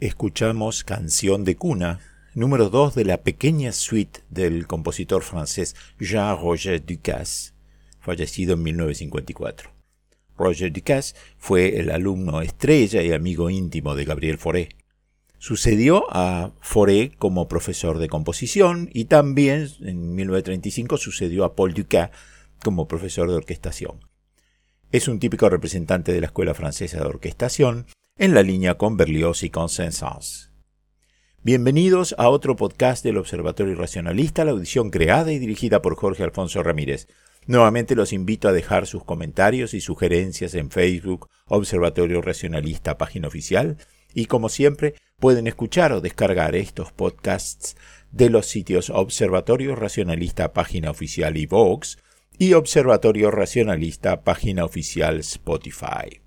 Escuchamos Canción de Cuna, número 2 de la pequeña suite del compositor francés Jean-Roger Ducasse, fallecido en 1954. Roger Ducasse fue el alumno estrella y amigo íntimo de Gabriel Fauré. Sucedió a Fauré como profesor de composición y también en 1935 sucedió a Paul Dukas como profesor de orquestación. Es un típico representante de la Escuela Francesa de Orquestación en la línea con Berlioz y con Saint-Saëns. Bienvenidos a otro podcast del Observatorio Racionalista, la audición creada y dirigida por Jorge Alfonso Ramírez. Nuevamente los invito a dejar sus comentarios y sugerencias en Facebook, Observatorio Racionalista, página oficial, y como siempre pueden escuchar o descargar estos podcasts de los sitios Observatorio Racionalista, página oficial y Vox, y Observatorio Racionalista, página oficial Spotify.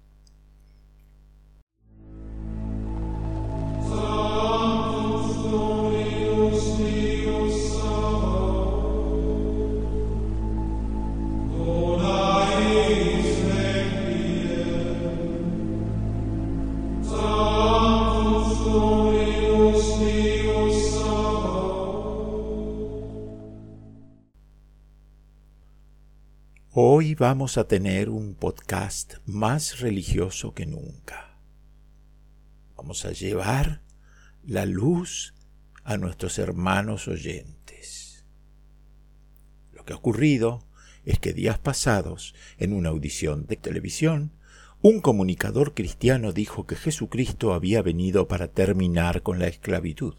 Hoy vamos a tener un podcast más religioso que nunca. Vamos a llevar la luz a nuestros hermanos oyentes. Lo que ha ocurrido es que días pasados, en una audición de televisión, un comunicador cristiano dijo que Jesucristo había venido para terminar con la esclavitud.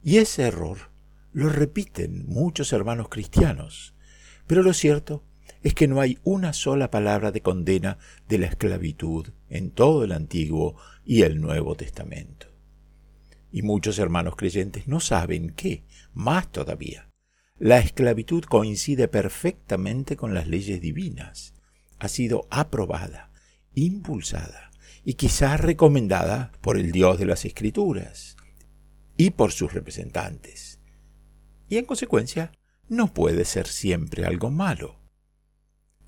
Y ese error lo repiten muchos hermanos cristianos pero lo cierto es que no hay una sola palabra de condena de la esclavitud en todo el Antiguo y el Nuevo Testamento. Y muchos hermanos creyentes no saben que, más todavía, la esclavitud coincide perfectamente con las leyes divinas, ha sido aprobada, impulsada y quizá recomendada por el Dios de las Escrituras y por sus representantes. Y en consecuencia, no puede ser siempre algo malo.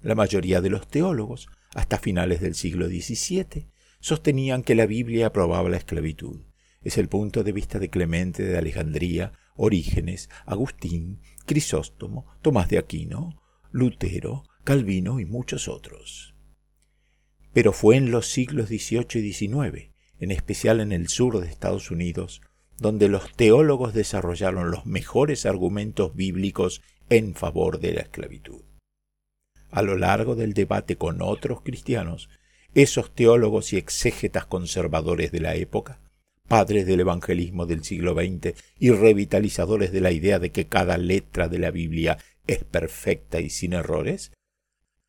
La mayoría de los teólogos, hasta finales del siglo XVII, sostenían que la Biblia aprobaba la esclavitud. Es el punto de vista de Clemente de Alejandría, Orígenes, Agustín, Crisóstomo, Tomás de Aquino, Lutero, Calvino y muchos otros. Pero fue en los siglos XVIII y XIX, en especial en el sur de Estados Unidos, donde los teólogos desarrollaron los mejores argumentos bíblicos en favor de la esclavitud. A lo largo del debate con otros cristianos, esos teólogos y exégetas conservadores de la época, padres del evangelismo del siglo XX y revitalizadores de la idea de que cada letra de la Biblia es perfecta y sin errores,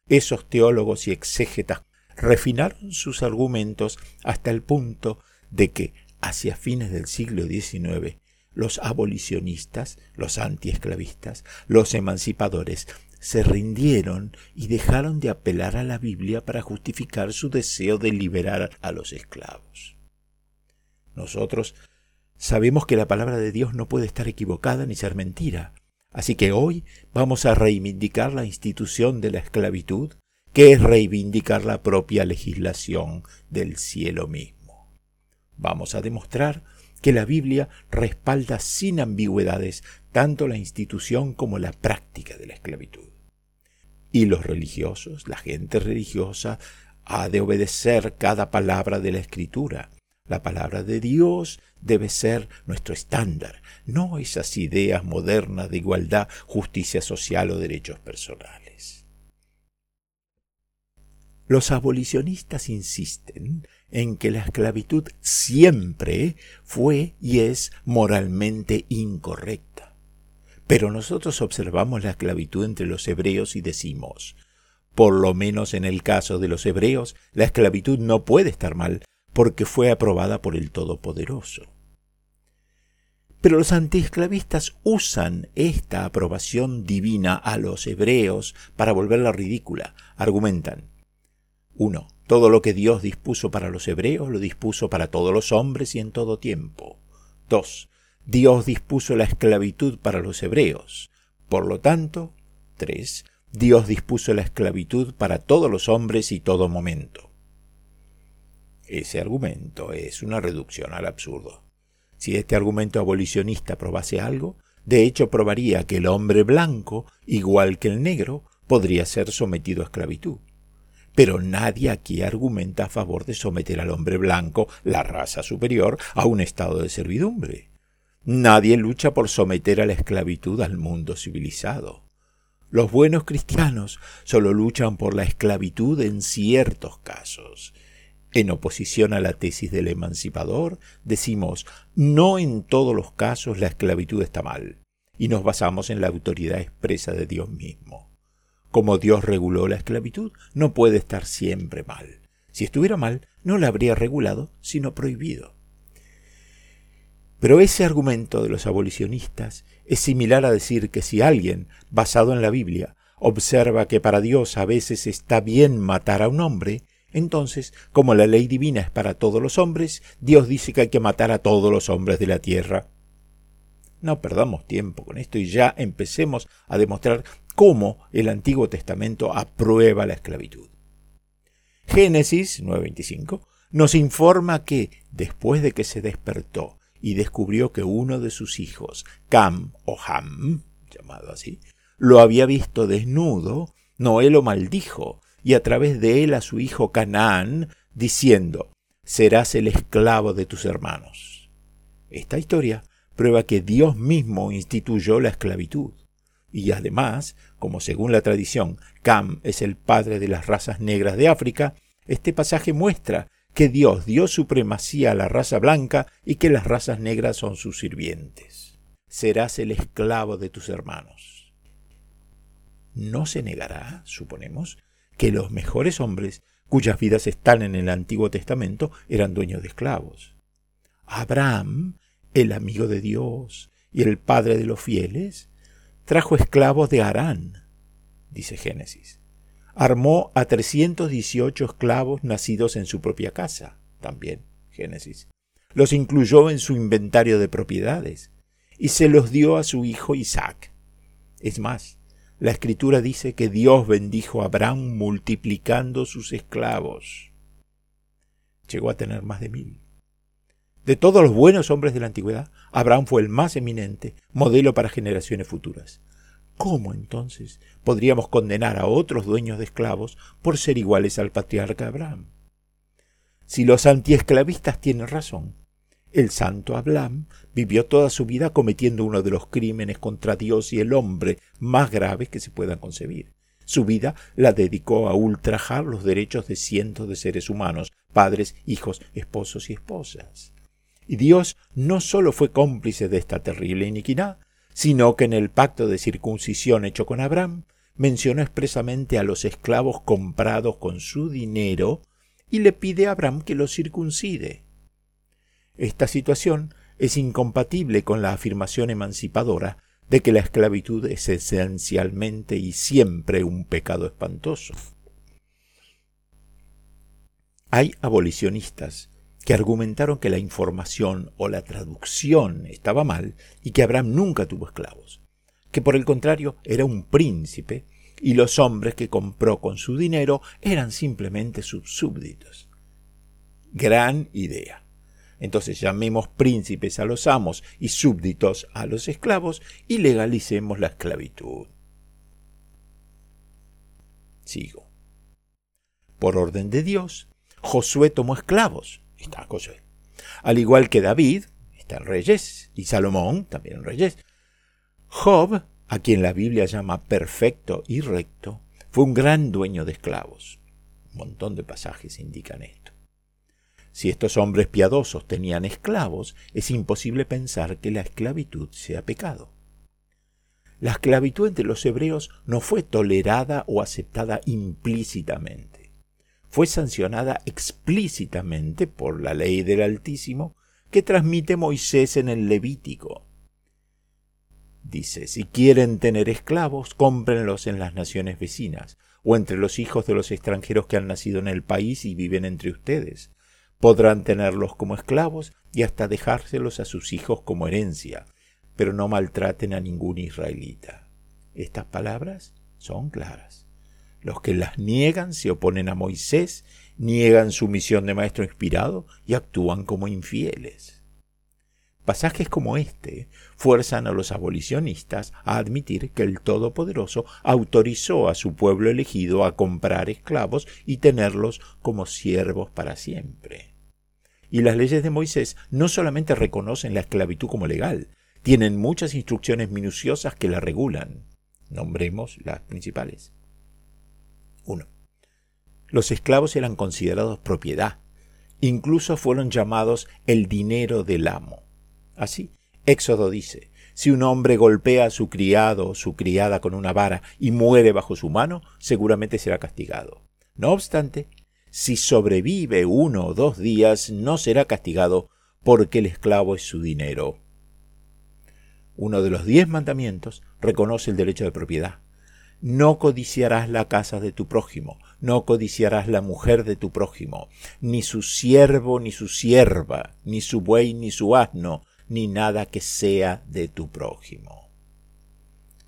esos teólogos y exégetas refinaron sus argumentos hasta el punto de que hacia fines del siglo XIX, los abolicionistas, los antiesclavistas, los emancipadores, se rindieron y dejaron de apelar a la Biblia para justificar su deseo de liberar a los esclavos. Nosotros sabemos que la palabra de Dios no puede estar equivocada ni ser mentira, así que hoy vamos a reivindicar la institución de la esclavitud, que es reivindicar la propia legislación del cielo mismo. Vamos a demostrar que la Biblia respalda sin ambigüedades tanto la institución como la práctica de la esclavitud. Y los religiosos, la gente religiosa, ha de obedecer cada palabra de la Escritura. La palabra de Dios debe ser nuestro estándar, no esas ideas modernas de igualdad, justicia social o derechos personales. Los abolicionistas insisten en que la esclavitud siempre fue y es moralmente incorrecta. Pero nosotros observamos la esclavitud entre los hebreos y decimos, por lo menos en el caso de los hebreos, la esclavitud no puede estar mal, porque fue aprobada por el Todopoderoso. Pero los antiesclavistas usan esta aprobación divina a los hebreos para volverla ridícula. Argumentan. 1. Todo lo que Dios dispuso para los hebreos lo dispuso para todos los hombres y en todo tiempo. 2. Dios dispuso la esclavitud para los hebreos. Por lo tanto, 3. Dios dispuso la esclavitud para todos los hombres y todo momento. Ese argumento es una reducción al absurdo. Si este argumento abolicionista probase algo, de hecho probaría que el hombre blanco, igual que el negro, podría ser sometido a esclavitud. Pero nadie aquí argumenta a favor de someter al hombre blanco, la raza superior, a un estado de servidumbre. Nadie lucha por someter a la esclavitud al mundo civilizado. Los buenos cristianos solo luchan por la esclavitud en ciertos casos. En oposición a la tesis del emancipador, decimos, no en todos los casos la esclavitud está mal, y nos basamos en la autoridad expresa de Dios mismo. Como Dios reguló la esclavitud, no puede estar siempre mal. Si estuviera mal, no la habría regulado, sino prohibido. Pero ese argumento de los abolicionistas es similar a decir que si alguien, basado en la Biblia, observa que para Dios a veces está bien matar a un hombre, entonces, como la ley divina es para todos los hombres, Dios dice que hay que matar a todos los hombres de la tierra. No perdamos tiempo con esto y ya empecemos a demostrar cómo el Antiguo Testamento aprueba la esclavitud. Génesis 9:25 nos informa que, después de que se despertó y descubrió que uno de sus hijos, Cam o Ham, llamado así, lo había visto desnudo, Noé lo maldijo, y a través de él a su hijo Canaán, diciendo, serás el esclavo de tus hermanos. Esta historia prueba que Dios mismo instituyó la esclavitud. Y además, como según la tradición Cam es el padre de las razas negras de África, este pasaje muestra que Dios dio supremacía a la raza blanca y que las razas negras son sus sirvientes. Serás el esclavo de tus hermanos. No se negará, suponemos, que los mejores hombres cuyas vidas están en el Antiguo Testamento eran dueños de esclavos. Abraham, el amigo de Dios y el padre de los fieles, trajo esclavos de Harán, dice Génesis. Armó a 318 esclavos nacidos en su propia casa, también Génesis. Los incluyó en su inventario de propiedades y se los dio a su hijo Isaac. Es más, la escritura dice que Dios bendijo a Abraham multiplicando sus esclavos. Llegó a tener más de mil. De todos los buenos hombres de la antigüedad, Abraham fue el más eminente, modelo para generaciones futuras. ¿Cómo entonces podríamos condenar a otros dueños de esclavos por ser iguales al patriarca Abraham? Si los antiesclavistas tienen razón, el santo Abraham vivió toda su vida cometiendo uno de los crímenes contra Dios y el hombre más graves que se puedan concebir. Su vida la dedicó a ultrajar los derechos de cientos de seres humanos, padres, hijos, esposos y esposas. Y Dios no sólo fue cómplice de esta terrible iniquidad, sino que en el pacto de circuncisión hecho con Abraham mencionó expresamente a los esclavos comprados con su dinero y le pide a Abraham que los circuncide. Esta situación es incompatible con la afirmación emancipadora de que la esclavitud es esencialmente y siempre un pecado espantoso. Hay abolicionistas que argumentaron que la información o la traducción estaba mal y que Abraham nunca tuvo esclavos, que por el contrario era un príncipe y los hombres que compró con su dinero eran simplemente sus súbditos. Gran idea. Entonces llamemos príncipes a los amos y súbditos a los esclavos y legalicemos la esclavitud. Sigo. Por orden de Dios, Josué tomó esclavos. Está Josué. Al igual que David, está en Reyes, y Salomón, también en Reyes. Job, a quien la Biblia llama perfecto y recto, fue un gran dueño de esclavos. Un montón de pasajes indican esto. Si estos hombres piadosos tenían esclavos, es imposible pensar que la esclavitud sea pecado. La esclavitud entre los hebreos no fue tolerada o aceptada implícitamente. Fue sancionada explícitamente por la ley del Altísimo que transmite Moisés en el Levítico. Dice, si quieren tener esclavos, cómprenlos en las naciones vecinas, o entre los hijos de los extranjeros que han nacido en el país y viven entre ustedes, Podrán tenerlos como esclavos y hasta dejárselos a sus hijos como herencia, pero no maltraten a ningún israelita. Estas palabras son claras. Los que las niegan se oponen a Moisés, niegan su misión de maestro inspirado y actúan como infieles. Pasajes como este fuerzan a los abolicionistas a admitir que el Todopoderoso autorizó a su pueblo elegido a comprar esclavos y tenerlos como siervos para siempre. Y las leyes de Moisés no solamente reconocen la esclavitud como legal, tienen muchas instrucciones minuciosas que la regulan. Nombremos las principales. 1. Los esclavos eran considerados propiedad, incluso fueron llamados el dinero del amo. Así, Éxodo dice, si un hombre golpea a su criado o su criada con una vara y muere bajo su mano, seguramente será castigado. No obstante, si sobrevive uno o dos días, no será castigado porque el esclavo es su dinero. Uno de los diez mandamientos reconoce el derecho de propiedad. No codiciarás la casa de tu prójimo, no codiciarás la mujer de tu prójimo, ni su siervo, ni su sierva, ni su buey, ni su asno, ni nada que sea de tu prójimo.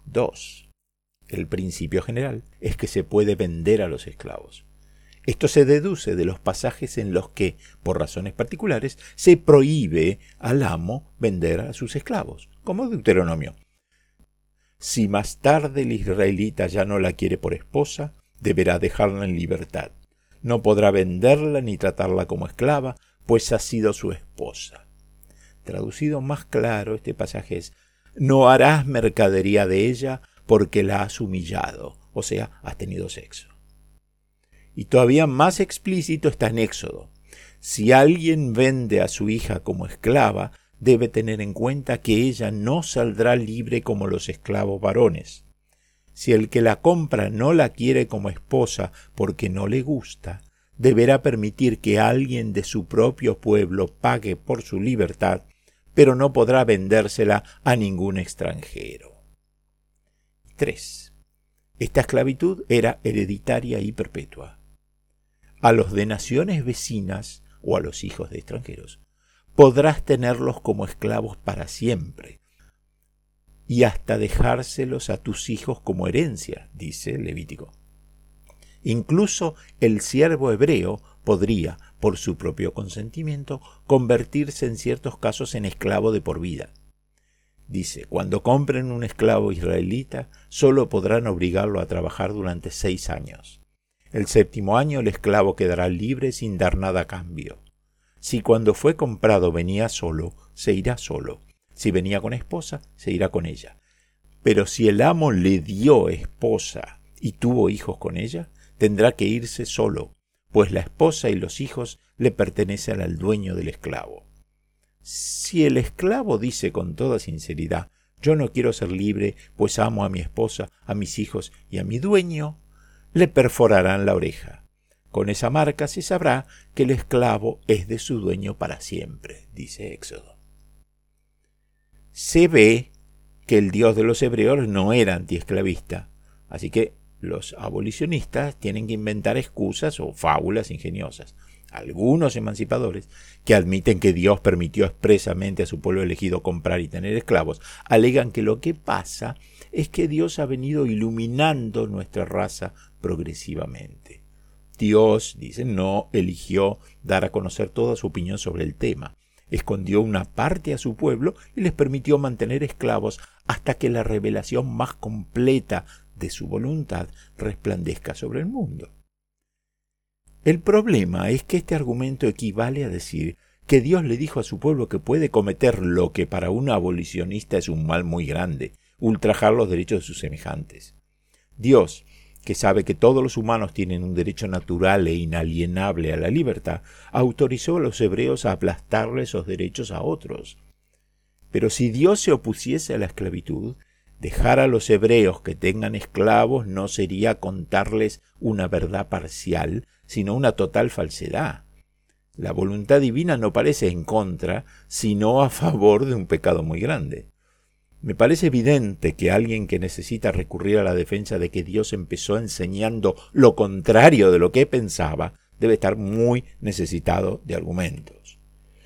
2. El principio general es que se puede vender a los esclavos. Esto se deduce de los pasajes en los que, por razones particulares, se prohíbe al amo vender a sus esclavos, como Deuteronomio. Si más tarde el israelita ya no la quiere por esposa, deberá dejarla en libertad. No podrá venderla ni tratarla como esclava, pues ha sido su esposa. Traducido más claro, este pasaje es, no harás mercadería de ella porque la has humillado, o sea, has tenido sexo. Y todavía más explícito está en Éxodo. Si alguien vende a su hija como esclava, debe tener en cuenta que ella no saldrá libre como los esclavos varones. Si el que la compra no la quiere como esposa porque no le gusta, deberá permitir que alguien de su propio pueblo pague por su libertad pero no podrá vendérsela a ningún extranjero. 3. Esta esclavitud era hereditaria y perpetua. A los de naciones vecinas o a los hijos de extranjeros podrás tenerlos como esclavos para siempre y hasta dejárselos a tus hijos como herencia, dice Levítico. Incluso el siervo hebreo podría, por su propio consentimiento, convertirse en ciertos casos en esclavo de por vida. Dice, cuando compren un esclavo israelita, solo podrán obligarlo a trabajar durante seis años. El séptimo año el esclavo quedará libre sin dar nada a cambio. Si cuando fue comprado venía solo, se irá solo. Si venía con esposa, se irá con ella. Pero si el amo le dio esposa y tuvo hijos con ella, tendrá que irse solo, pues la esposa y los hijos le pertenecen al dueño del esclavo. Si el esclavo dice con toda sinceridad, yo no quiero ser libre, pues amo a mi esposa, a mis hijos y a mi dueño, le perforarán la oreja. Con esa marca se sabrá que el esclavo es de su dueño para siempre, dice Éxodo. Se ve que el Dios de los hebreos no era antiesclavista, así que los abolicionistas tienen que inventar excusas o fábulas ingeniosas. Algunos emancipadores, que admiten que Dios permitió expresamente a su pueblo elegido comprar y tener esclavos, alegan que lo que pasa es que Dios ha venido iluminando nuestra raza progresivamente. Dios, dicen, no eligió dar a conocer toda su opinión sobre el tema. Escondió una parte a su pueblo y les permitió mantener esclavos hasta que la revelación más completa de su voluntad resplandezca sobre el mundo. El problema es que este argumento equivale a decir que Dios le dijo a su pueblo que puede cometer lo que para un abolicionista es un mal muy grande, ultrajar los derechos de sus semejantes. Dios, que sabe que todos los humanos tienen un derecho natural e inalienable a la libertad, autorizó a los hebreos a aplastarle esos derechos a otros. Pero si Dios se opusiese a la esclavitud, dejar a los hebreos que tengan esclavos no sería contarles una verdad parcial, sino una total falsedad. La voluntad divina no parece en contra, sino a favor de un pecado muy grande. Me parece evidente que alguien que necesita recurrir a la defensa de que Dios empezó enseñando lo contrario de lo que pensaba, debe estar muy necesitado de argumentos.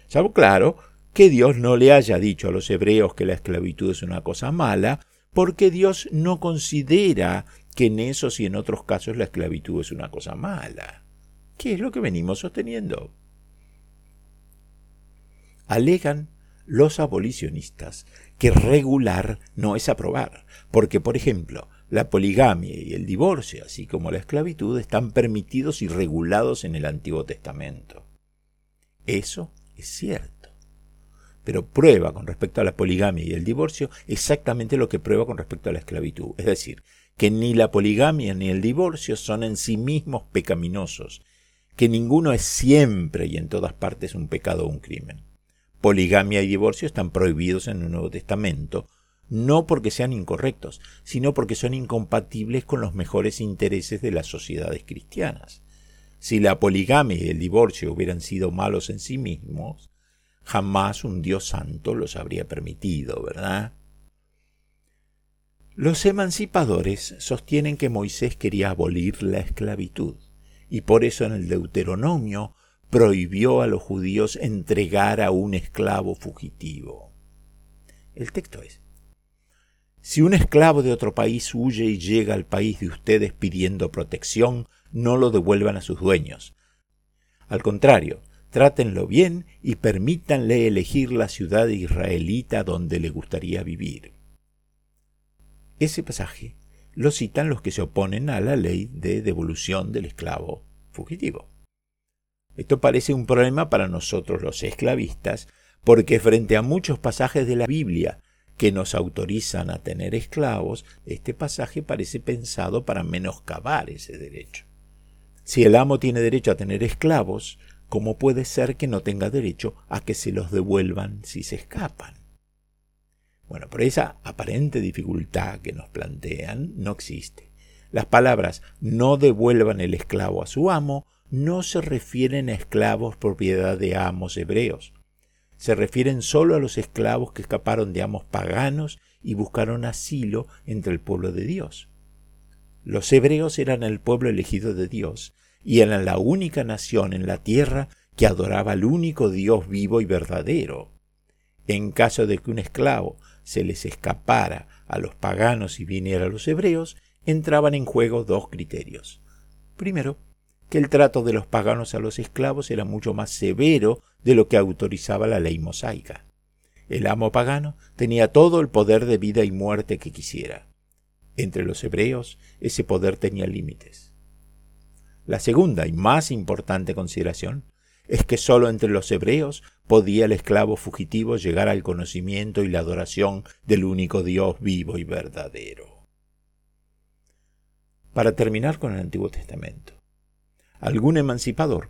Salvo claro que Dios no le haya dicho a los hebreos que la esclavitud es una cosa mala, porque Dios no considera que en esos y en otros casos la esclavitud es una cosa mala. ¿Qué es lo que venimos sosteniendo? Alegan los abolicionistas que regular no es aprobar, porque, por ejemplo, la poligamia y el divorcio, así como la esclavitud, están permitidos y regulados en el Antiguo Testamento. Eso es cierto, pero prueba con respecto a la poligamia y el divorcio exactamente lo que prueba con respecto a la esclavitud, es decir, que ni la poligamia ni el divorcio son en sí mismos pecaminosos, que ninguno es siempre y en todas partes un pecado o un crimen poligamia y divorcio están prohibidos en el Nuevo Testamento, no porque sean incorrectos, sino porque son incompatibles con los mejores intereses de las sociedades cristianas. Si la poligamia y el divorcio hubieran sido malos en sí mismos, jamás un Dios santo los habría permitido, ¿verdad? Los emancipadores sostienen que Moisés quería abolir la esclavitud, y por eso en el Deuteronomio prohibió a los judíos entregar a un esclavo fugitivo. El texto es, si un esclavo de otro país huye y llega al país de ustedes pidiendo protección, no lo devuelvan a sus dueños. Al contrario, trátenlo bien y permítanle elegir la ciudad israelita donde le gustaría vivir. Ese pasaje lo citan los que se oponen a la ley de devolución del esclavo fugitivo. Esto parece un problema para nosotros los esclavistas, porque frente a muchos pasajes de la Biblia que nos autorizan a tener esclavos, este pasaje parece pensado para menoscabar ese derecho. Si el amo tiene derecho a tener esclavos, ¿cómo puede ser que no tenga derecho a que se los devuelvan si se escapan? Bueno, por esa aparente dificultad que nos plantean no existe. Las palabras no devuelvan el esclavo a su amo no se refieren a esclavos propiedad de amos hebreos. Se refieren solo a los esclavos que escaparon de amos paganos y buscaron asilo entre el pueblo de Dios. Los hebreos eran el pueblo elegido de Dios y eran la única nación en la tierra que adoraba al único Dios vivo y verdadero. En caso de que un esclavo se les escapara a los paganos y viniera a los hebreos, entraban en juego dos criterios. Primero, que el trato de los paganos a los esclavos era mucho más severo de lo que autorizaba la ley mosaica. El amo pagano tenía todo el poder de vida y muerte que quisiera. Entre los hebreos ese poder tenía límites. La segunda y más importante consideración es que sólo entre los hebreos podía el esclavo fugitivo llegar al conocimiento y la adoración del único Dios vivo y verdadero. Para terminar con el Antiguo Testamento, Algún emancipador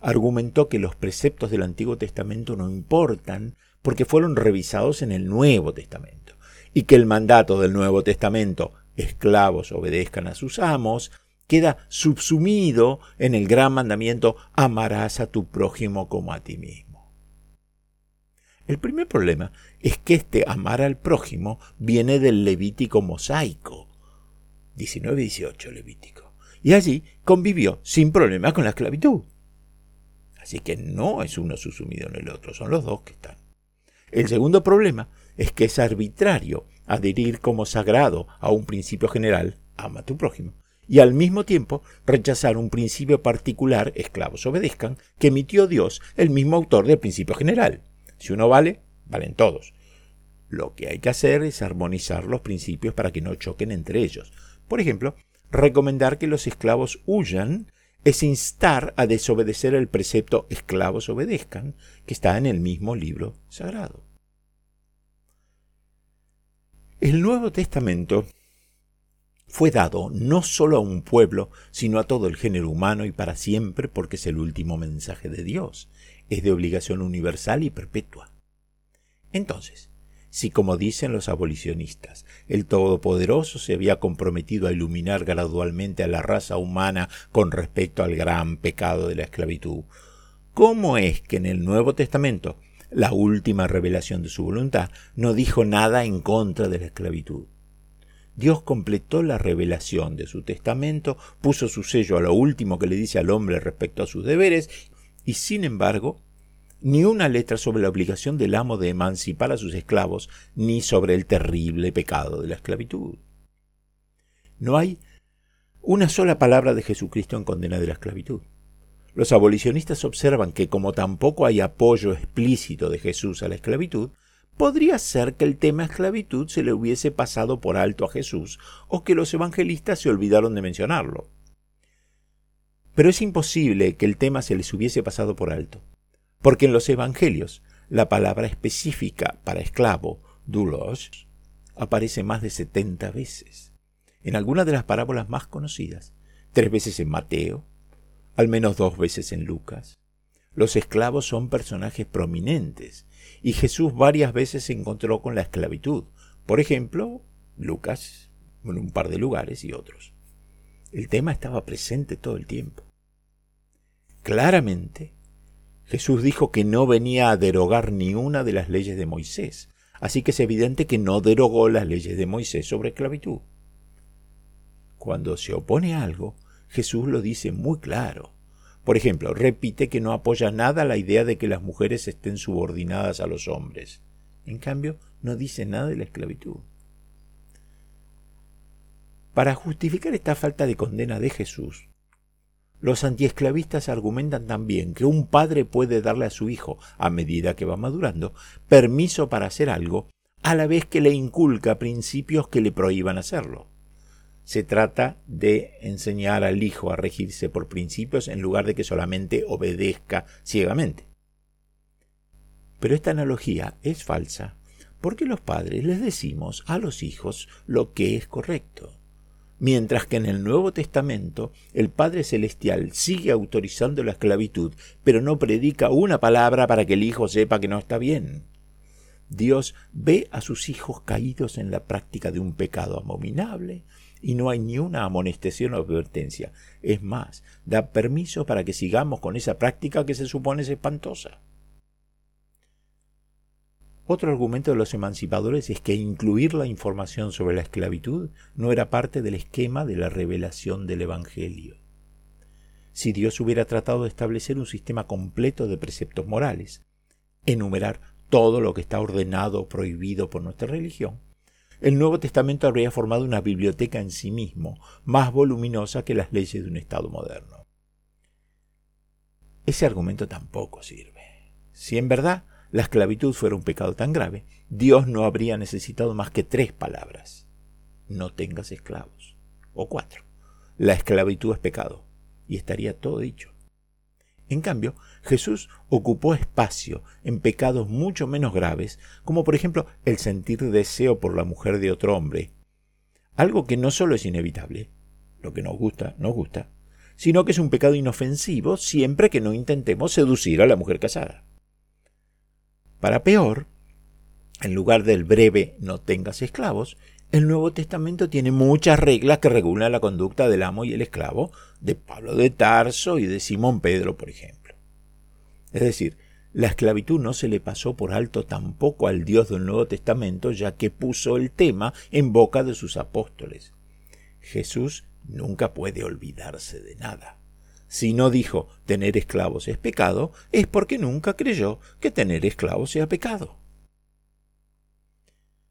argumentó que los preceptos del Antiguo Testamento no importan porque fueron revisados en el Nuevo Testamento y que el mandato del Nuevo Testamento, esclavos obedezcan a sus amos, queda subsumido en el gran mandamiento amarás a tu prójimo como a ti mismo. El primer problema es que este amar al prójimo viene del Levítico mosaico, 19-18 Levítico, y allí convivió sin problema con la esclavitud. Así que no es uno subsumido en el otro, son los dos que están. El segundo problema es que es arbitrario adherir como sagrado a un principio general, ama a tu prójimo, y al mismo tiempo rechazar un principio particular, esclavos obedezcan, que emitió Dios, el mismo autor del principio general. Si uno vale, valen todos. Lo que hay que hacer es armonizar los principios para que no choquen entre ellos. Por ejemplo, recomendar que los esclavos huyan es instar a desobedecer el precepto esclavos obedezcan, que está en el mismo libro sagrado. El Nuevo Testamento fue dado no solo a un pueblo, sino a todo el género humano y para siempre porque es el último mensaje de Dios. Es de obligación universal y perpetua. Entonces, si como dicen los abolicionistas, el Todopoderoso se había comprometido a iluminar gradualmente a la raza humana con respecto al gran pecado de la esclavitud, ¿cómo es que en el Nuevo Testamento la última revelación de su voluntad, no dijo nada en contra de la esclavitud. Dios completó la revelación de su testamento, puso su sello a lo último que le dice al hombre respecto a sus deberes, y sin embargo, ni una letra sobre la obligación del amo de emancipar a sus esclavos, ni sobre el terrible pecado de la esclavitud. No hay una sola palabra de Jesucristo en condena de la esclavitud. Los abolicionistas observan que como tampoco hay apoyo explícito de Jesús a la esclavitud, podría ser que el tema esclavitud se le hubiese pasado por alto a Jesús o que los evangelistas se olvidaron de mencionarlo. Pero es imposible que el tema se les hubiese pasado por alto, porque en los evangelios la palabra específica para esclavo, doulos, aparece más de setenta veces. En algunas de las parábolas más conocidas, tres veces en Mateo, al menos dos veces en Lucas. Los esclavos son personajes prominentes y Jesús varias veces se encontró con la esclavitud. Por ejemplo, Lucas en un par de lugares y otros. El tema estaba presente todo el tiempo. Claramente, Jesús dijo que no venía a derogar ni una de las leyes de Moisés, así que es evidente que no derogó las leyes de Moisés sobre esclavitud. Cuando se opone a algo, Jesús lo dice muy claro. Por ejemplo, repite que no apoya nada la idea de que las mujeres estén subordinadas a los hombres. En cambio, no dice nada de la esclavitud. Para justificar esta falta de condena de Jesús, los antiesclavistas argumentan también que un padre puede darle a su hijo, a medida que va madurando, permiso para hacer algo, a la vez que le inculca principios que le prohíban hacerlo. Se trata de enseñar al hijo a regirse por principios en lugar de que solamente obedezca ciegamente. Pero esta analogía es falsa porque los padres les decimos a los hijos lo que es correcto. Mientras que en el Nuevo Testamento el Padre Celestial sigue autorizando la esclavitud, pero no predica una palabra para que el hijo sepa que no está bien. Dios ve a sus hijos caídos en la práctica de un pecado abominable y no hay ni una amonestación o advertencia. Es más, da permiso para que sigamos con esa práctica que se supone es espantosa. Otro argumento de los emancipadores es que incluir la información sobre la esclavitud no era parte del esquema de la revelación del Evangelio. Si Dios hubiera tratado de establecer un sistema completo de preceptos morales, enumerar todo lo que está ordenado o prohibido por nuestra religión, el Nuevo Testamento habría formado una biblioteca en sí mismo, más voluminosa que las leyes de un Estado moderno. Ese argumento tampoco sirve. Si en verdad la esclavitud fuera un pecado tan grave, Dios no habría necesitado más que tres palabras. No tengas esclavos. O cuatro. La esclavitud es pecado. Y estaría todo dicho. En cambio, Jesús ocupó espacio en pecados mucho menos graves, como por ejemplo el sentir deseo por la mujer de otro hombre, algo que no solo es inevitable, lo que nos gusta, nos gusta, sino que es un pecado inofensivo siempre que no intentemos seducir a la mujer casada. Para peor, en lugar del breve no tengas esclavos, el Nuevo Testamento tiene muchas reglas que regulan la conducta del amo y el esclavo, de Pablo de Tarso y de Simón Pedro, por ejemplo. Es decir, la esclavitud no se le pasó por alto tampoco al Dios del Nuevo Testamento, ya que puso el tema en boca de sus apóstoles. Jesús nunca puede olvidarse de nada. Si no dijo tener esclavos es pecado, es porque nunca creyó que tener esclavos sea pecado.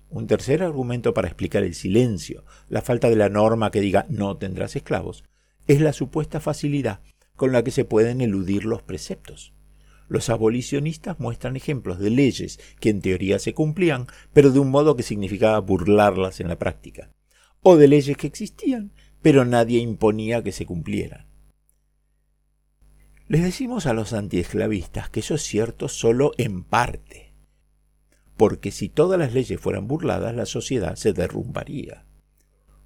Un tercer argumento para explicar el silencio, la falta de la norma que diga no tendrás esclavos, es la supuesta facilidad con la que se pueden eludir los preceptos. Los abolicionistas muestran ejemplos de leyes que en teoría se cumplían, pero de un modo que significaba burlarlas en la práctica, o de leyes que existían, pero nadie imponía que se cumplieran. Les decimos a los antiesclavistas que eso es cierto solo en parte porque si todas las leyes fueran burladas, la sociedad se derrumbaría.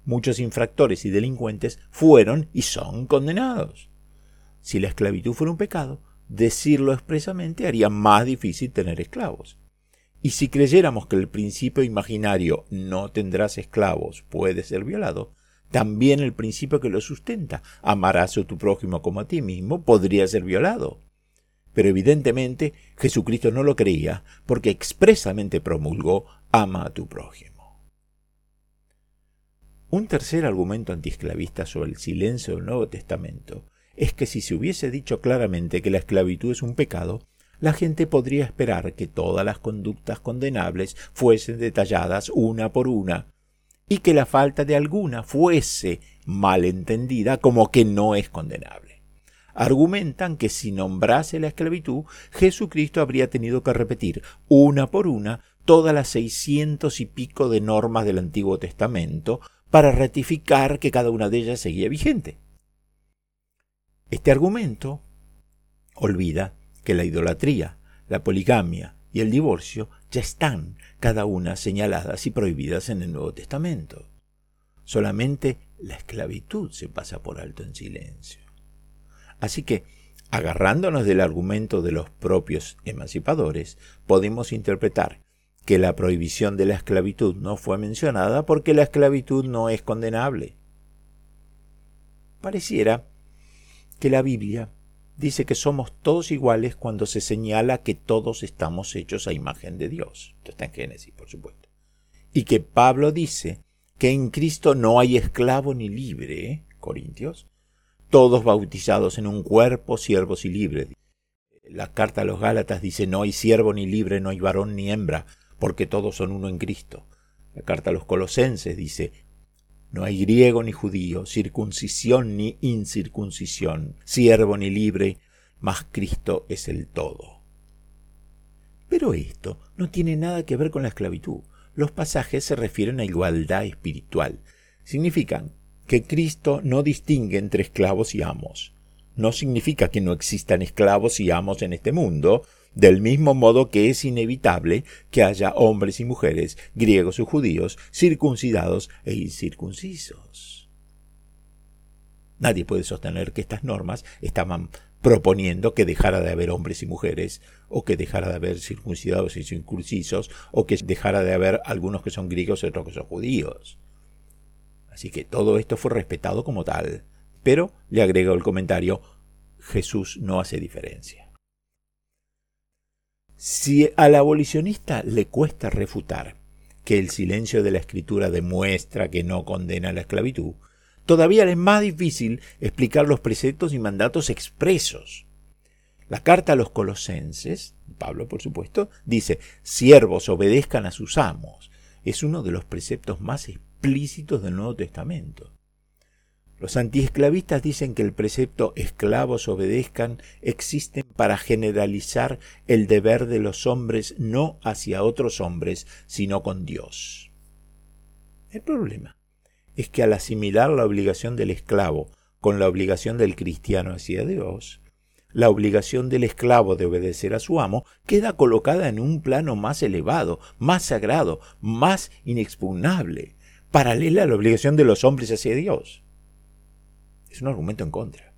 Muchos infractores y delincuentes fueron y son condenados. Si la esclavitud fuera un pecado, decirlo expresamente haría más difícil tener esclavos. Y si creyéramos que el principio imaginario no tendrás esclavos puede ser violado, también el principio que lo sustenta, amarás a tu prójimo como a ti mismo, podría ser violado. Pero evidentemente Jesucristo no lo creía porque expresamente promulgó ama a tu prójimo. Un tercer argumento antiesclavista sobre el silencio del Nuevo Testamento es que si se hubiese dicho claramente que la esclavitud es un pecado, la gente podría esperar que todas las conductas condenables fuesen detalladas una por una, y que la falta de alguna fuese mal entendida como que no es condenable argumentan que si nombrase la esclavitud, Jesucristo habría tenido que repetir una por una todas las seiscientos y pico de normas del Antiguo Testamento para ratificar que cada una de ellas seguía vigente. Este argumento olvida que la idolatría, la poligamia y el divorcio ya están cada una señaladas y prohibidas en el Nuevo Testamento. Solamente la esclavitud se pasa por alto en silencio. Así que, agarrándonos del argumento de los propios emancipadores, podemos interpretar que la prohibición de la esclavitud no fue mencionada porque la esclavitud no es condenable. Pareciera que la Biblia dice que somos todos iguales cuando se señala que todos estamos hechos a imagen de Dios. Esto está en Génesis, por supuesto. Y que Pablo dice que en Cristo no hay esclavo ni libre, ¿eh? Corintios, todos bautizados en un cuerpo, siervos y libres. La carta a los Gálatas dice, no hay siervo ni libre, no hay varón ni hembra, porque todos son uno en Cristo. La carta a los Colosenses dice, no hay griego ni judío, circuncisión ni incircuncisión, siervo ni libre, mas Cristo es el todo. Pero esto no tiene nada que ver con la esclavitud. Los pasajes se refieren a igualdad espiritual. Significan que Cristo no distingue entre esclavos y amos. No significa que no existan esclavos y amos en este mundo, del mismo modo que es inevitable que haya hombres y mujeres, griegos o judíos, circuncidados e incircuncisos. Nadie puede sostener que estas normas estaban proponiendo que dejara de haber hombres y mujeres, o que dejara de haber circuncidados y circuncisos, o que dejara de haber algunos que son griegos y otros que son judíos. Así que todo esto fue respetado como tal. Pero, le agrego el comentario, Jesús no hace diferencia. Si al abolicionista le cuesta refutar que el silencio de la escritura demuestra que no condena la esclavitud, todavía es más difícil explicar los preceptos y mandatos expresos. La carta a los colosenses, Pablo por supuesto, dice, siervos obedezcan a sus amos. Es uno de los preceptos más explícitos del Nuevo Testamento. Los antiesclavistas dicen que el precepto esclavos obedezcan existe para generalizar el deber de los hombres no hacia otros hombres, sino con Dios. El problema es que al asimilar la obligación del esclavo con la obligación del cristiano hacia Dios, la obligación del esclavo de obedecer a su amo queda colocada en un plano más elevado, más sagrado, más inexpugnable paralela a la obligación de los hombres hacia Dios. Es un argumento en contra.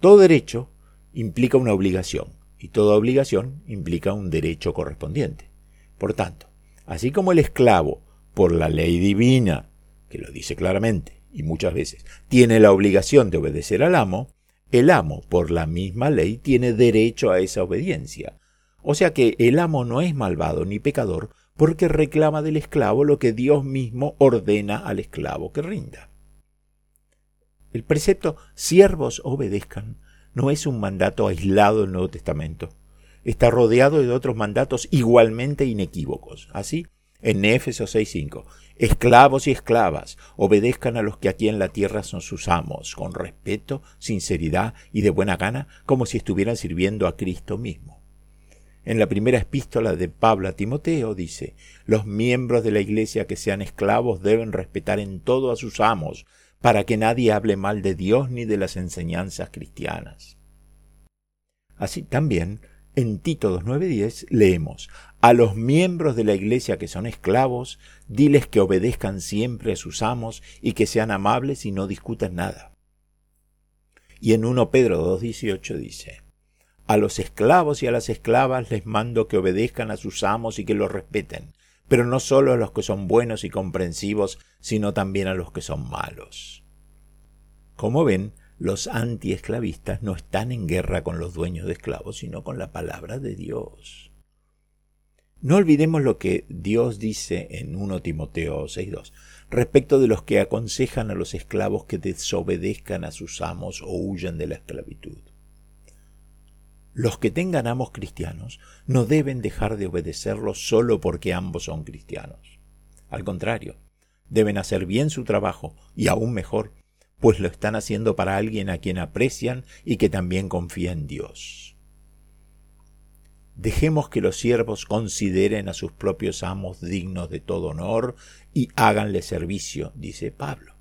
Todo derecho implica una obligación y toda obligación implica un derecho correspondiente. Por tanto, así como el esclavo por la ley divina, que lo dice claramente y muchas veces, tiene la obligación de obedecer al amo, el amo, por la misma ley, tiene derecho a esa obediencia. O sea que el amo no es malvado ni pecador porque reclama del esclavo lo que Dios mismo ordena al esclavo que rinda. El precepto siervos obedezcan no es un mandato aislado del Nuevo Testamento. Está rodeado de otros mandatos igualmente inequívocos. Así, en Éfeso 6:5, esclavos y esclavas, obedezcan a los que aquí en la tierra son sus amos, con respeto, sinceridad y de buena gana, como si estuvieran sirviendo a Cristo mismo. En la primera epístola de Pablo a Timoteo dice, los miembros de la iglesia que sean esclavos deben respetar en todo a sus amos, para que nadie hable mal de Dios ni de las enseñanzas cristianas. Así también, en Tito 2.9.10 leemos, a los miembros de la iglesia que son esclavos, diles que obedezcan siempre a sus amos y que sean amables y no discutan nada. Y en 1 Pedro 2.18 dice, a los esclavos y a las esclavas les mando que obedezcan a sus amos y que los respeten, pero no solo a los que son buenos y comprensivos, sino también a los que son malos. Como ven, los antiesclavistas no están en guerra con los dueños de esclavos, sino con la palabra de Dios. No olvidemos lo que Dios dice en 1 Timoteo 6.2 respecto de los que aconsejan a los esclavos que desobedezcan a sus amos o huyan de la esclavitud. Los que tengan amos cristianos no deben dejar de obedecerlos solo porque ambos son cristianos. Al contrario, deben hacer bien su trabajo y aún mejor, pues lo están haciendo para alguien a quien aprecian y que también confía en Dios. Dejemos que los siervos consideren a sus propios amos dignos de todo honor y háganle servicio, dice Pablo.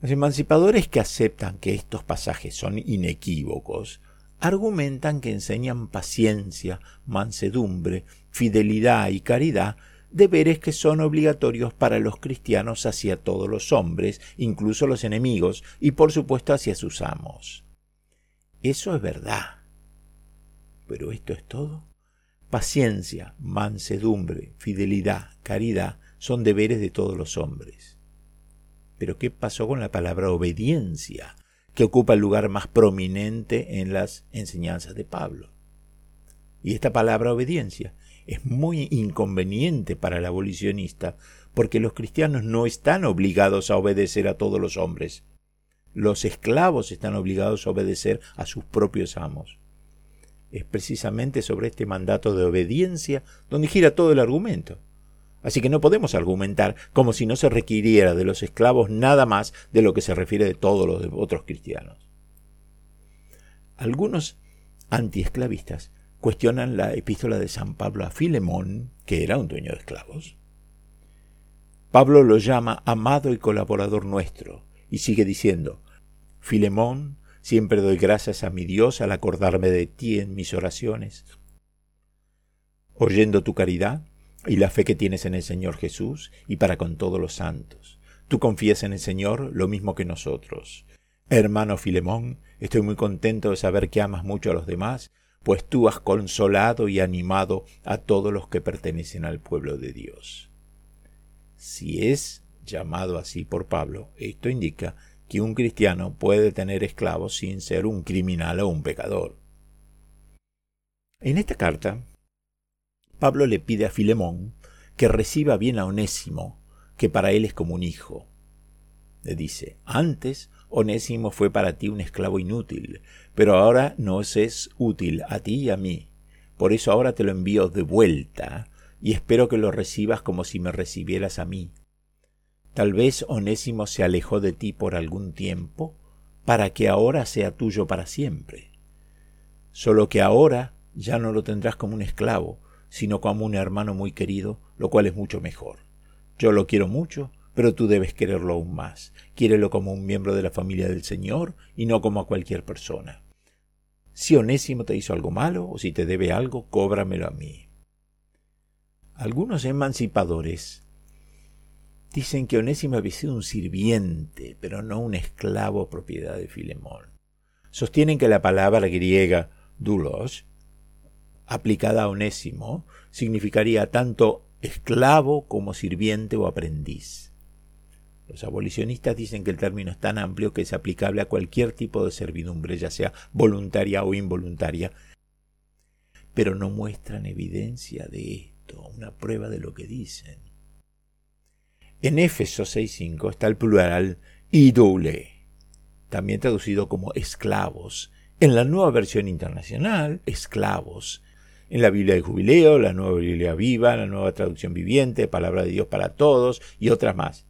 Los emancipadores que aceptan que estos pasajes son inequívocos argumentan que enseñan paciencia, mansedumbre, fidelidad y caridad, deberes que son obligatorios para los cristianos hacia todos los hombres, incluso los enemigos, y por supuesto hacia sus amos. Eso es verdad. Pero esto es todo. Paciencia, mansedumbre, fidelidad, caridad son deberes de todos los hombres. Pero ¿qué pasó con la palabra obediencia, que ocupa el lugar más prominente en las enseñanzas de Pablo? Y esta palabra obediencia es muy inconveniente para el abolicionista, porque los cristianos no están obligados a obedecer a todos los hombres. Los esclavos están obligados a obedecer a sus propios amos. Es precisamente sobre este mandato de obediencia donde gira todo el argumento. Así que no podemos argumentar como si no se requiriera de los esclavos nada más de lo que se refiere de todos los otros cristianos. Algunos antiesclavistas cuestionan la epístola de San Pablo a Filemón, que era un dueño de esclavos. Pablo lo llama amado y colaborador nuestro, y sigue diciendo, Filemón, siempre doy gracias a mi Dios al acordarme de ti en mis oraciones. Oyendo tu caridad, y la fe que tienes en el Señor Jesús y para con todos los santos. Tú confías en el Señor lo mismo que nosotros. Hermano Filemón, estoy muy contento de saber que amas mucho a los demás, pues tú has consolado y animado a todos los que pertenecen al pueblo de Dios. Si es llamado así por Pablo, esto indica que un cristiano puede tener esclavos sin ser un criminal o un pecador. En esta carta, Pablo le pide a Filemón que reciba bien a Onésimo, que para él es como un hijo. Le dice, antes Onésimo fue para ti un esclavo inútil, pero ahora nos es útil a ti y a mí. Por eso ahora te lo envío de vuelta, y espero que lo recibas como si me recibieras a mí. Tal vez Onésimo se alejó de ti por algún tiempo, para que ahora sea tuyo para siempre. Solo que ahora ya no lo tendrás como un esclavo, sino como un hermano muy querido, lo cual es mucho mejor. Yo lo quiero mucho, pero tú debes quererlo aún más. Quiérelo como un miembro de la familia del Señor y no como a cualquier persona. Si Onésimo te hizo algo malo o si te debe algo, cóbramelo a mí. Algunos emancipadores dicen que Onésimo había sido un sirviente, pero no un esclavo propiedad de Filemón. Sostienen que la palabra griega doulos aplicada a Onésimo significaría tanto esclavo como sirviente o aprendiz. Los abolicionistas dicen que el término es tan amplio que es aplicable a cualquier tipo de servidumbre, ya sea voluntaria o involuntaria, pero no muestran evidencia de esto, una prueba de lo que dicen. En Éfeso 6.5 está el plural idole, también traducido como esclavos. En la nueva versión internacional, esclavos. En la Biblia de Jubileo, la nueva Biblia viva, la nueva traducción viviente, Palabra de Dios para todos y otras más.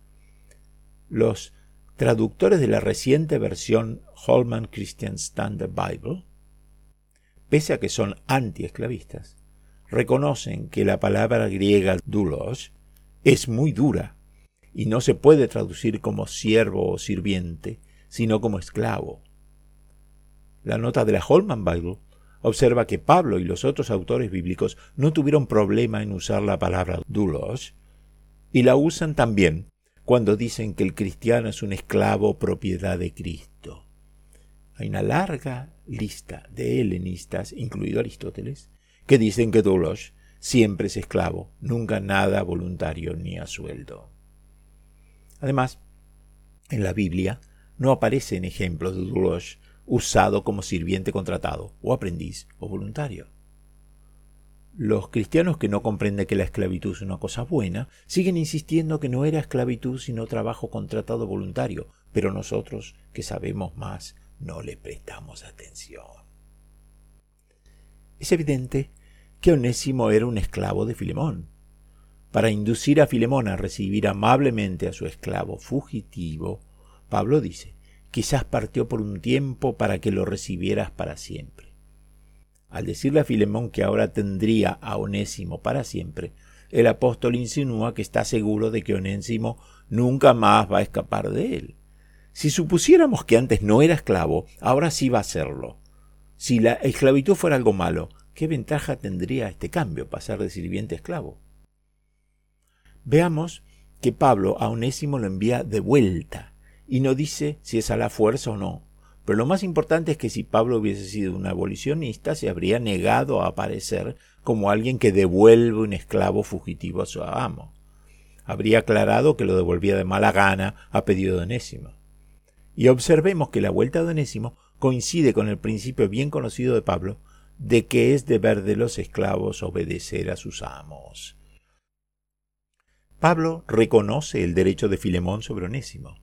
Los traductores de la reciente versión Holman Christian Standard Bible, pese a que son anti-esclavistas, reconocen que la palabra griega doulos es muy dura y no se puede traducir como siervo o sirviente, sino como esclavo. La nota de la Holman Bible observa que Pablo y los otros autores bíblicos no tuvieron problema en usar la palabra doulos y la usan también cuando dicen que el cristiano es un esclavo propiedad de Cristo. Hay una larga lista de helenistas, incluido Aristóteles, que dicen que doulos siempre es esclavo, nunca nada voluntario ni a sueldo. Además, en la Biblia no aparecen ejemplos de doulos usado como sirviente contratado, o aprendiz, o voluntario. Los cristianos que no comprenden que la esclavitud es una cosa buena, siguen insistiendo que no era esclavitud sino trabajo contratado voluntario, pero nosotros, que sabemos más, no le prestamos atención. Es evidente que Onésimo era un esclavo de Filemón. Para inducir a Filemón a recibir amablemente a su esclavo fugitivo, Pablo dice, quizás partió por un tiempo para que lo recibieras para siempre. Al decirle a Filemón que ahora tendría a Onésimo para siempre, el apóstol insinúa que está seguro de que Onésimo nunca más va a escapar de él. Si supusiéramos que antes no era esclavo, ahora sí va a serlo. Si la esclavitud fuera algo malo, ¿qué ventaja tendría este cambio, pasar de sirviente a esclavo? Veamos que Pablo a Onésimo lo envía de vuelta y no dice si es a la fuerza o no. Pero lo más importante es que si Pablo hubiese sido un abolicionista, se habría negado a aparecer como alguien que devuelve un esclavo fugitivo a su amo. Habría aclarado que lo devolvía de mala gana a pedido de Onésimo. Y observemos que la vuelta de Onésimo coincide con el principio bien conocido de Pablo de que es deber de los esclavos obedecer a sus amos. Pablo reconoce el derecho de Filemón sobre Onésimo.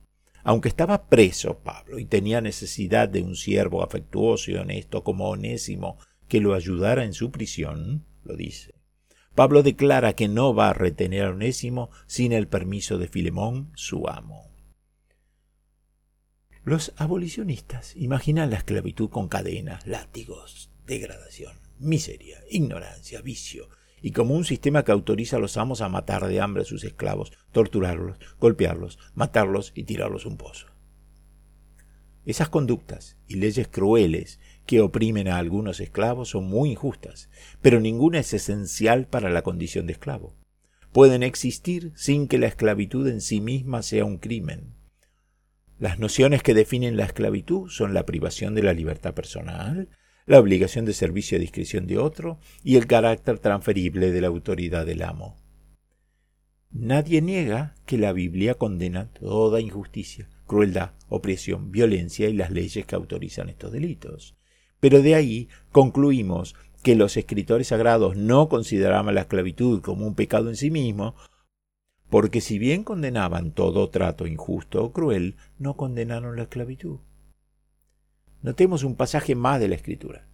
Aunque estaba preso Pablo y tenía necesidad de un siervo afectuoso y honesto como Onésimo que lo ayudara en su prisión, lo dice. Pablo declara que no va a retener a Onésimo sin el permiso de Filemón, su amo. Los abolicionistas imaginan la esclavitud con cadenas, látigos, degradación, miseria, ignorancia, vicio, y como un sistema que autoriza a los amos a matar de hambre a sus esclavos, torturarlos, golpearlos, matarlos y tirarlos un pozo. Esas conductas y leyes crueles que oprimen a algunos esclavos son muy injustas, pero ninguna es esencial para la condición de esclavo. Pueden existir sin que la esclavitud en sí misma sea un crimen. Las nociones que definen la esclavitud son la privación de la libertad personal, la obligación de servicio a discreción de otro y el carácter transferible de la autoridad del amo. Nadie niega que la Biblia condena toda injusticia, crueldad, opresión, violencia y las leyes que autorizan estos delitos. Pero de ahí concluimos que los escritores sagrados no consideraban la esclavitud como un pecado en sí mismo, porque si bien condenaban todo trato injusto o cruel, no condenaron la esclavitud. Notemos un pasaje más de la Escritura.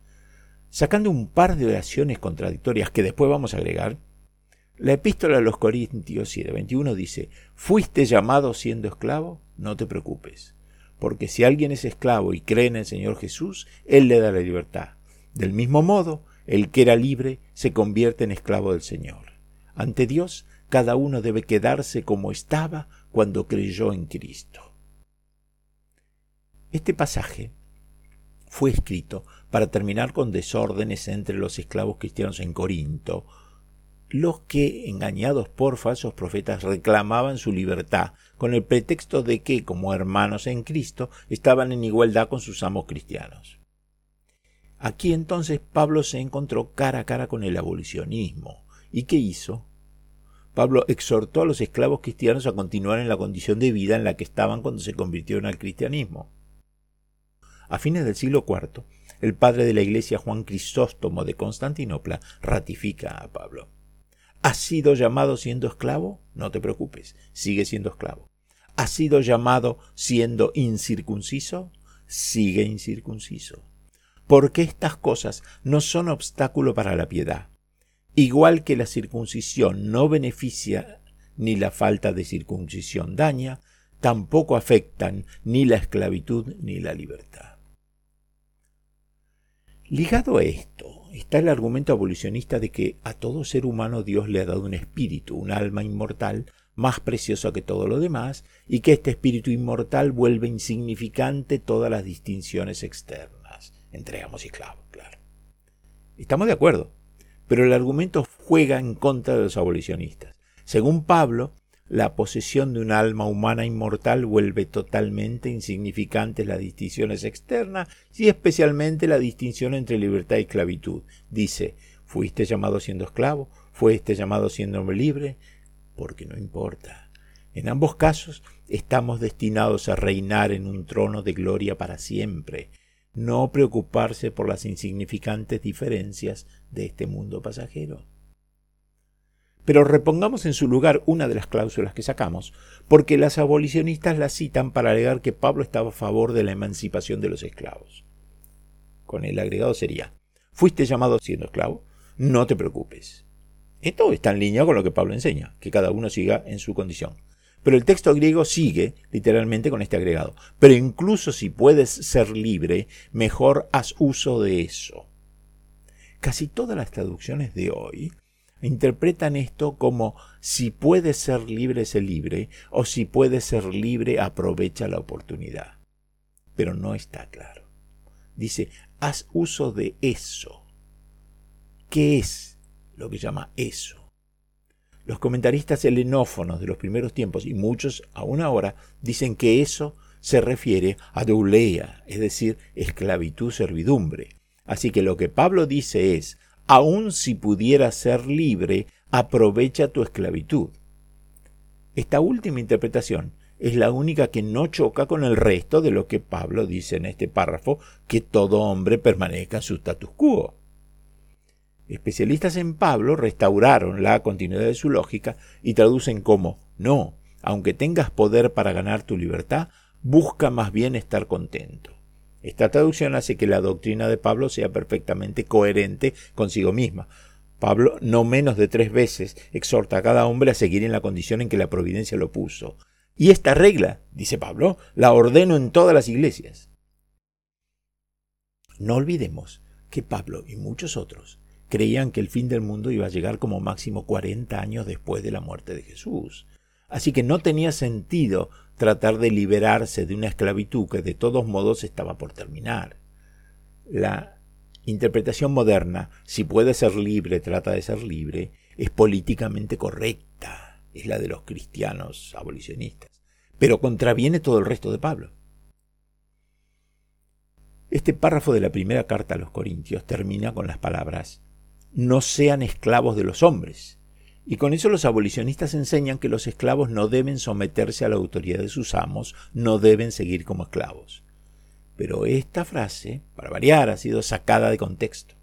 Sacando un par de oraciones contradictorias que después vamos a agregar, la epístola a los Corintios 7:21 dice, ¿fuiste llamado siendo esclavo? No te preocupes, porque si alguien es esclavo y cree en el Señor Jesús, Él le da la libertad. Del mismo modo, el que era libre se convierte en esclavo del Señor. Ante Dios, cada uno debe quedarse como estaba cuando creyó en Cristo. Este pasaje fue escrito para terminar con desórdenes entre los esclavos cristianos en Corinto, los que, engañados por falsos profetas, reclamaban su libertad, con el pretexto de que, como hermanos en Cristo, estaban en igualdad con sus amos cristianos. Aquí entonces Pablo se encontró cara a cara con el abolicionismo. ¿Y qué hizo? Pablo exhortó a los esclavos cristianos a continuar en la condición de vida en la que estaban cuando se convirtieron al cristianismo. A fines del siglo IV, el padre de la iglesia Juan Crisóstomo de Constantinopla ratifica a Pablo. ¿Has sido llamado siendo esclavo? No te preocupes, sigue siendo esclavo. ¿Has sido llamado siendo incircunciso? Sigue incircunciso. Porque estas cosas no son obstáculo para la piedad. Igual que la circuncisión no beneficia ni la falta de circuncisión daña, tampoco afectan ni la esclavitud ni la libertad. Ligado a esto está el argumento abolicionista de que a todo ser humano Dios le ha dado un espíritu, un alma inmortal, más precioso que todo lo demás, y que este espíritu inmortal vuelve insignificante todas las distinciones externas, entre amos y esclavos, claro. Estamos de acuerdo, pero el argumento juega en contra de los abolicionistas. Según Pablo, la posesión de un alma humana inmortal vuelve totalmente insignificantes las distinciones externas y especialmente la distinción entre libertad y esclavitud. Dice, fuiste llamado siendo esclavo, fuiste llamado siendo hombre libre, porque no importa. En ambos casos estamos destinados a reinar en un trono de gloria para siempre, no preocuparse por las insignificantes diferencias de este mundo pasajero. Pero repongamos en su lugar una de las cláusulas que sacamos, porque las abolicionistas la citan para alegar que Pablo estaba a favor de la emancipación de los esclavos. Con el agregado sería, fuiste llamado siendo esclavo, no te preocupes. Esto está en línea con lo que Pablo enseña, que cada uno siga en su condición. Pero el texto griego sigue literalmente con este agregado. Pero incluso si puedes ser libre, mejor haz uso de eso. Casi todas las traducciones de hoy interpretan esto como si puede ser libre, se libre, o si puede ser libre, aprovecha la oportunidad. Pero no está claro. Dice, haz uso de eso. ¿Qué es lo que llama eso? Los comentaristas helenófonos de los primeros tiempos, y muchos aún ahora, dicen que eso se refiere a douleia, es decir, esclavitud, servidumbre. Así que lo que Pablo dice es, aun si pudieras ser libre, aprovecha tu esclavitud. Esta última interpretación es la única que no choca con el resto de lo que Pablo dice en este párrafo, que todo hombre permanezca en su status quo. Especialistas en Pablo restauraron la continuidad de su lógica y traducen como no, aunque tengas poder para ganar tu libertad, busca más bien estar contento. Esta traducción hace que la doctrina de Pablo sea perfectamente coherente consigo misma. Pablo no menos de tres veces exhorta a cada hombre a seguir en la condición en que la providencia lo puso. Y esta regla, dice Pablo, la ordeno en todas las iglesias. No olvidemos que Pablo y muchos otros creían que el fin del mundo iba a llegar como máximo 40 años después de la muerte de Jesús. Así que no tenía sentido tratar de liberarse de una esclavitud que de todos modos estaba por terminar. La interpretación moderna, si puede ser libre, trata de ser libre, es políticamente correcta, es la de los cristianos abolicionistas, pero contraviene todo el resto de Pablo. Este párrafo de la primera carta a los Corintios termina con las palabras, no sean esclavos de los hombres, y con eso los abolicionistas enseñan que los esclavos no deben someterse a la autoridad de sus amos, no deben seguir como esclavos. Pero esta frase, para variar, ha sido sacada de contexto.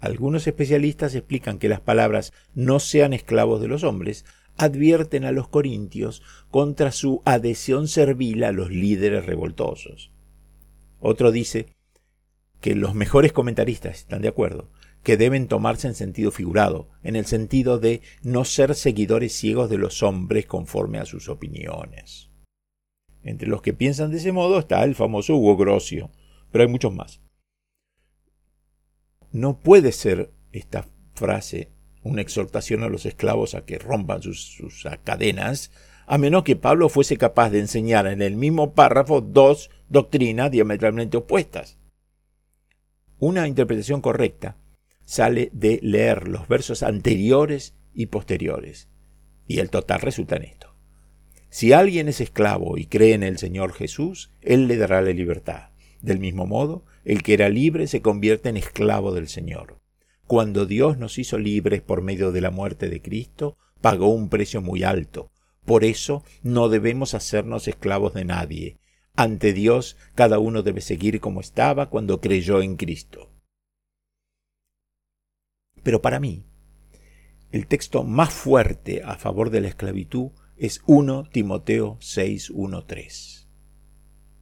Algunos especialistas explican que las palabras no sean esclavos de los hombres advierten a los corintios contra su adhesión servil a los líderes revoltosos. Otro dice que los mejores comentaristas están de acuerdo que deben tomarse en sentido figurado, en el sentido de no ser seguidores ciegos de los hombres conforme a sus opiniones. Entre los que piensan de ese modo está el famoso Hugo Grocio, pero hay muchos más. No puede ser esta frase una exhortación a los esclavos a que rompan sus, sus cadenas, a menos que Pablo fuese capaz de enseñar en el mismo párrafo dos doctrinas diametralmente opuestas. Una interpretación correcta sale de leer los versos anteriores y posteriores. Y el total resulta en esto. Si alguien es esclavo y cree en el Señor Jesús, Él le dará la libertad. Del mismo modo, el que era libre se convierte en esclavo del Señor. Cuando Dios nos hizo libres por medio de la muerte de Cristo, pagó un precio muy alto. Por eso no debemos hacernos esclavos de nadie. Ante Dios, cada uno debe seguir como estaba cuando creyó en Cristo. Pero para mí, el texto más fuerte a favor de la esclavitud es 1 Timoteo 6, 1, 3.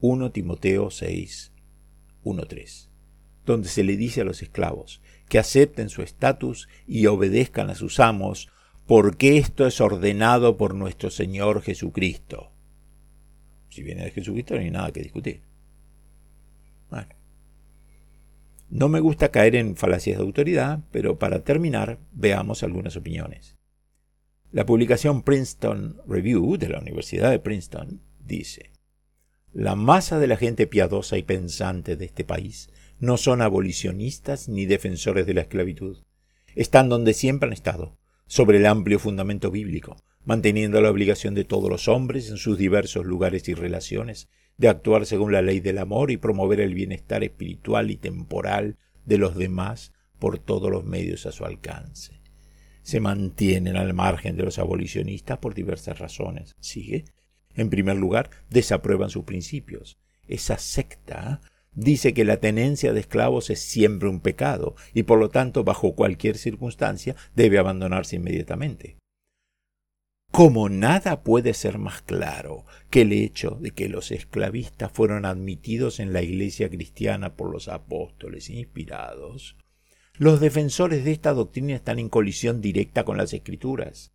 1 Timoteo 6, 1, 3, donde se le dice a los esclavos que acepten su estatus y obedezcan a sus amos, porque esto es ordenado por nuestro Señor Jesucristo. Si viene de Jesucristo no hay nada que discutir. Bueno. No me gusta caer en falacias de autoridad, pero para terminar veamos algunas opiniones. La publicación Princeton Review de la Universidad de Princeton dice, la masa de la gente piadosa y pensante de este país no son abolicionistas ni defensores de la esclavitud. Están donde siempre han estado, sobre el amplio fundamento bíblico, manteniendo la obligación de todos los hombres en sus diversos lugares y relaciones de actuar según la ley del amor y promover el bienestar espiritual y temporal de los demás por todos los medios a su alcance. Se mantienen al margen de los abolicionistas por diversas razones. Sigue. En primer lugar, desaprueban sus principios. Esa secta dice que la tenencia de esclavos es siempre un pecado y por lo tanto bajo cualquier circunstancia debe abandonarse inmediatamente. Como nada puede ser más claro que el hecho de que los esclavistas fueron admitidos en la Iglesia cristiana por los apóstoles inspirados, los defensores de esta doctrina están en colisión directa con las Escrituras.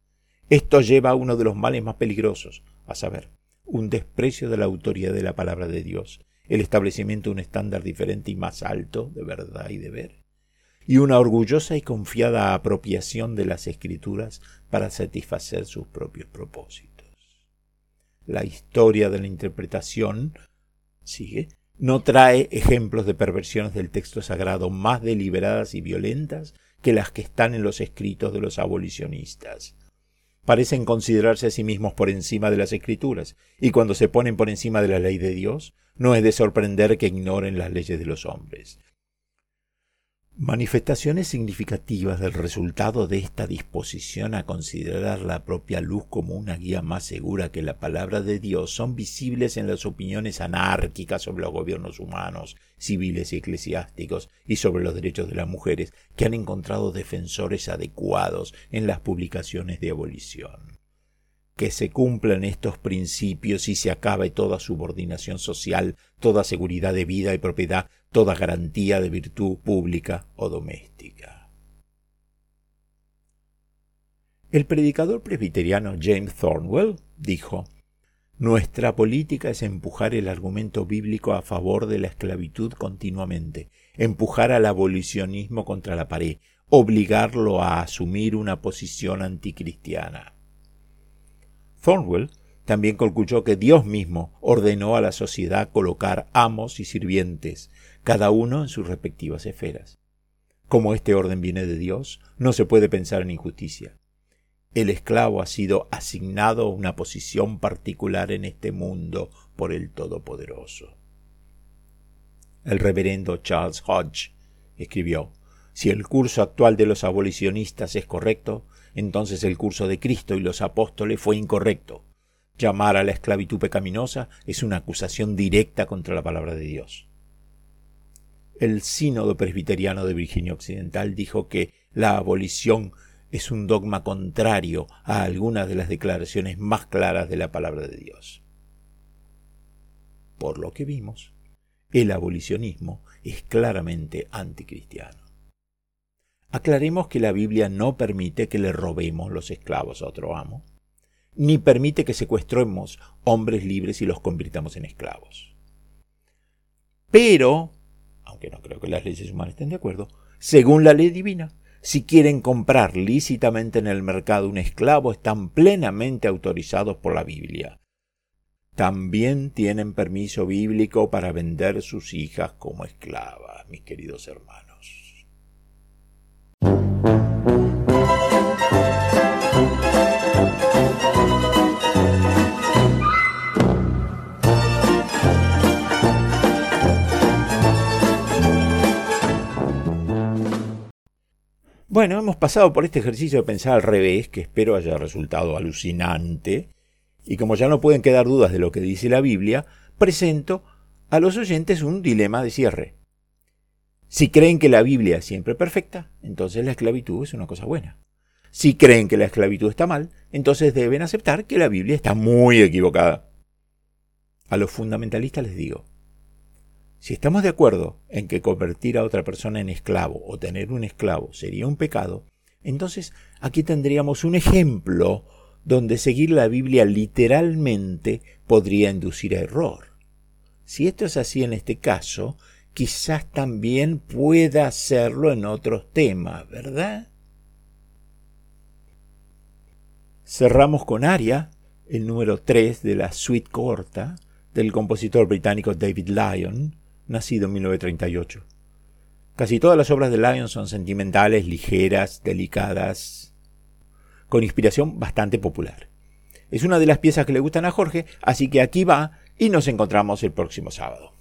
Esto lleva a uno de los males más peligrosos, a saber, un desprecio de la autoridad de la palabra de Dios, el establecimiento de un estándar diferente y más alto de verdad y deber, y una orgullosa y confiada apropiación de las escrituras para satisfacer sus propios propósitos. La historia de la interpretación sigue no trae ejemplos de perversiones del texto sagrado más deliberadas y violentas que las que están en los escritos de los abolicionistas. Parecen considerarse a sí mismos por encima de las escrituras, y cuando se ponen por encima de la ley de Dios, no es de sorprender que ignoren las leyes de los hombres. Manifestaciones significativas del resultado de esta disposición a considerar la propia luz como una guía más segura que la palabra de Dios son visibles en las opiniones anárquicas sobre los gobiernos humanos, civiles y eclesiásticos y sobre los derechos de las mujeres que han encontrado defensores adecuados en las publicaciones de abolición. Que se cumplan estos principios y se acabe toda subordinación social, toda seguridad de vida y propiedad, toda garantía de virtud pública o doméstica. El predicador presbiteriano James Thornwell dijo, Nuestra política es empujar el argumento bíblico a favor de la esclavitud continuamente, empujar al abolicionismo contra la pared, obligarlo a asumir una posición anticristiana. Thornwell también concluyó que Dios mismo ordenó a la sociedad colocar amos y sirvientes, cada uno en sus respectivas esferas. Como este orden viene de Dios, no se puede pensar en injusticia. El esclavo ha sido asignado una posición particular en este mundo por el Todopoderoso. El reverendo Charles Hodge escribió, si el curso actual de los abolicionistas es correcto, entonces el curso de Cristo y los apóstoles fue incorrecto. Llamar a la esclavitud pecaminosa es una acusación directa contra la palabra de Dios. El sínodo presbiteriano de Virginia Occidental dijo que la abolición es un dogma contrario a algunas de las declaraciones más claras de la palabra de Dios. Por lo que vimos, el abolicionismo es claramente anticristiano. Aclaremos que la Biblia no permite que le robemos los esclavos a otro amo, ni permite que secuestremos hombres libres y los convirtamos en esclavos. Pero, aunque no creo que las leyes humanas estén de acuerdo, según la ley divina, si quieren comprar lícitamente en el mercado un esclavo, están plenamente autorizados por la Biblia. También tienen permiso bíblico para vender sus hijas como esclavas, mis queridos hermanos. Bueno, hemos pasado por este ejercicio de pensar al revés, que espero haya resultado alucinante, y como ya no pueden quedar dudas de lo que dice la Biblia, presento a los oyentes un dilema de cierre. Si creen que la Biblia es siempre perfecta, entonces la esclavitud es una cosa buena. Si creen que la esclavitud está mal, entonces deben aceptar que la Biblia está muy equivocada. A los fundamentalistas les digo, si estamos de acuerdo en que convertir a otra persona en esclavo o tener un esclavo sería un pecado, entonces aquí tendríamos un ejemplo donde seguir la Biblia literalmente podría inducir a error. Si esto es así en este caso, quizás también pueda hacerlo en otros temas, ¿verdad? Cerramos con Aria, el número 3 de la suite corta del compositor británico David Lyon, nacido en 1938. Casi todas las obras de Lyon son sentimentales, ligeras, delicadas, con inspiración bastante popular. Es una de las piezas que le gustan a Jorge, así que aquí va y nos encontramos el próximo sábado.